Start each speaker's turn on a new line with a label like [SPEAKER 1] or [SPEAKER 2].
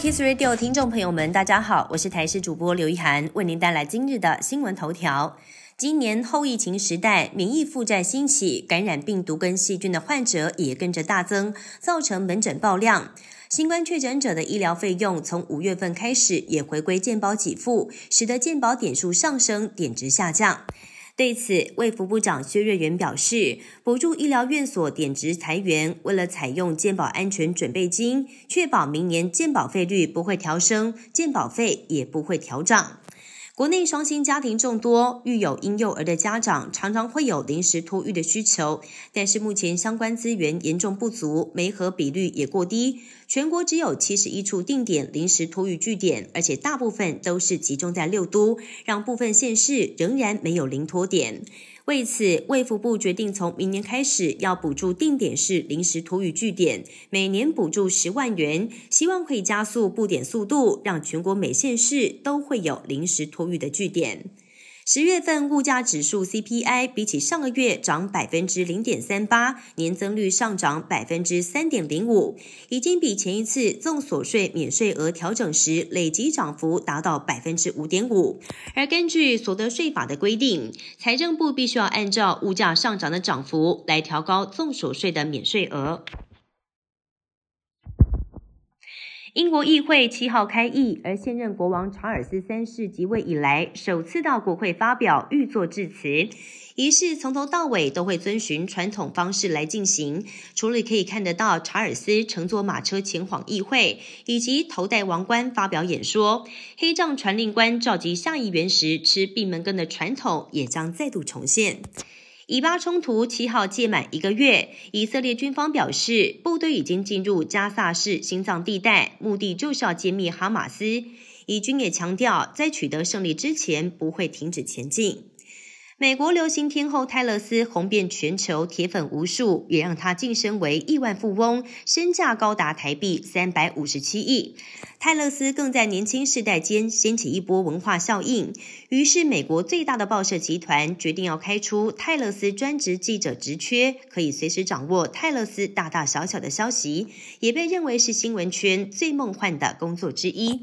[SPEAKER 1] Kiss Radio 听众朋友们，大家好，我是台视主播刘一涵，为您带来今日的新闻头条。今年后疫情时代，免疫负债兴起，感染病毒跟细菌的患者也跟着大增，造成门诊爆量。新冠确诊者的医疗费用从五月份开始也回归健保给付，使得健保点数上升，点值下降。对此，卫福部长薛瑞元表示，补助医疗院所点值裁员，为了采用健保安全准备金，确保明年健保费率不会调升，健保费也不会调涨。国内双薪家庭众多，育有婴幼儿的家长常常会有临时托育的需求，但是目前相关资源严重不足，媒合比率也过低。全国只有七十一处定点临时托育据点，而且大部分都是集中在六都，让部分县市仍然没有临托点。为此，卫福部决定从明年开始要补助定点式临时托育据点，每年补助十万元，希望可以加速布点速度，让全国每县市都会有临时托育的据点。十月份物价指数 CPI 比起上个月涨百分之零点三八，年增率上涨百分之三点零五，已经比前一次纵所税免税额调整时累计涨幅达到百分之五点五。而根据所得税法的规定，财政部必须要按照物价上涨的涨幅来调高纵所税的免税额。英国议会七号开议，而现任国王查尔斯三世即位以来，首次到国会发表御作致辞。仪式从头到尾都会遵循传统方式来进行，除了可以看得到查尔斯乘坐马车前往议会，以及头戴王冠发表演说，黑杖传令官召集下议员时吃闭门羹的传统也将再度重现。以巴冲突七号届满一个月，以色列军方表示，部队已经进入加萨市心脏地带，目的就是要歼灭哈马斯。以军也强调，在取得胜利之前，不会停止前进。美国流行天后泰勒斯红遍全球，铁粉无数，也让她晋升为亿万富翁，身价高达台币三百五十七亿。泰勒斯更在年轻世代间掀起一波文化效应，于是美国最大的报社集团决定要开出泰勒斯专职记者职缺，可以随时掌握泰勒斯大大小小的消息，也被认为是新闻圈最梦幻的工作之一。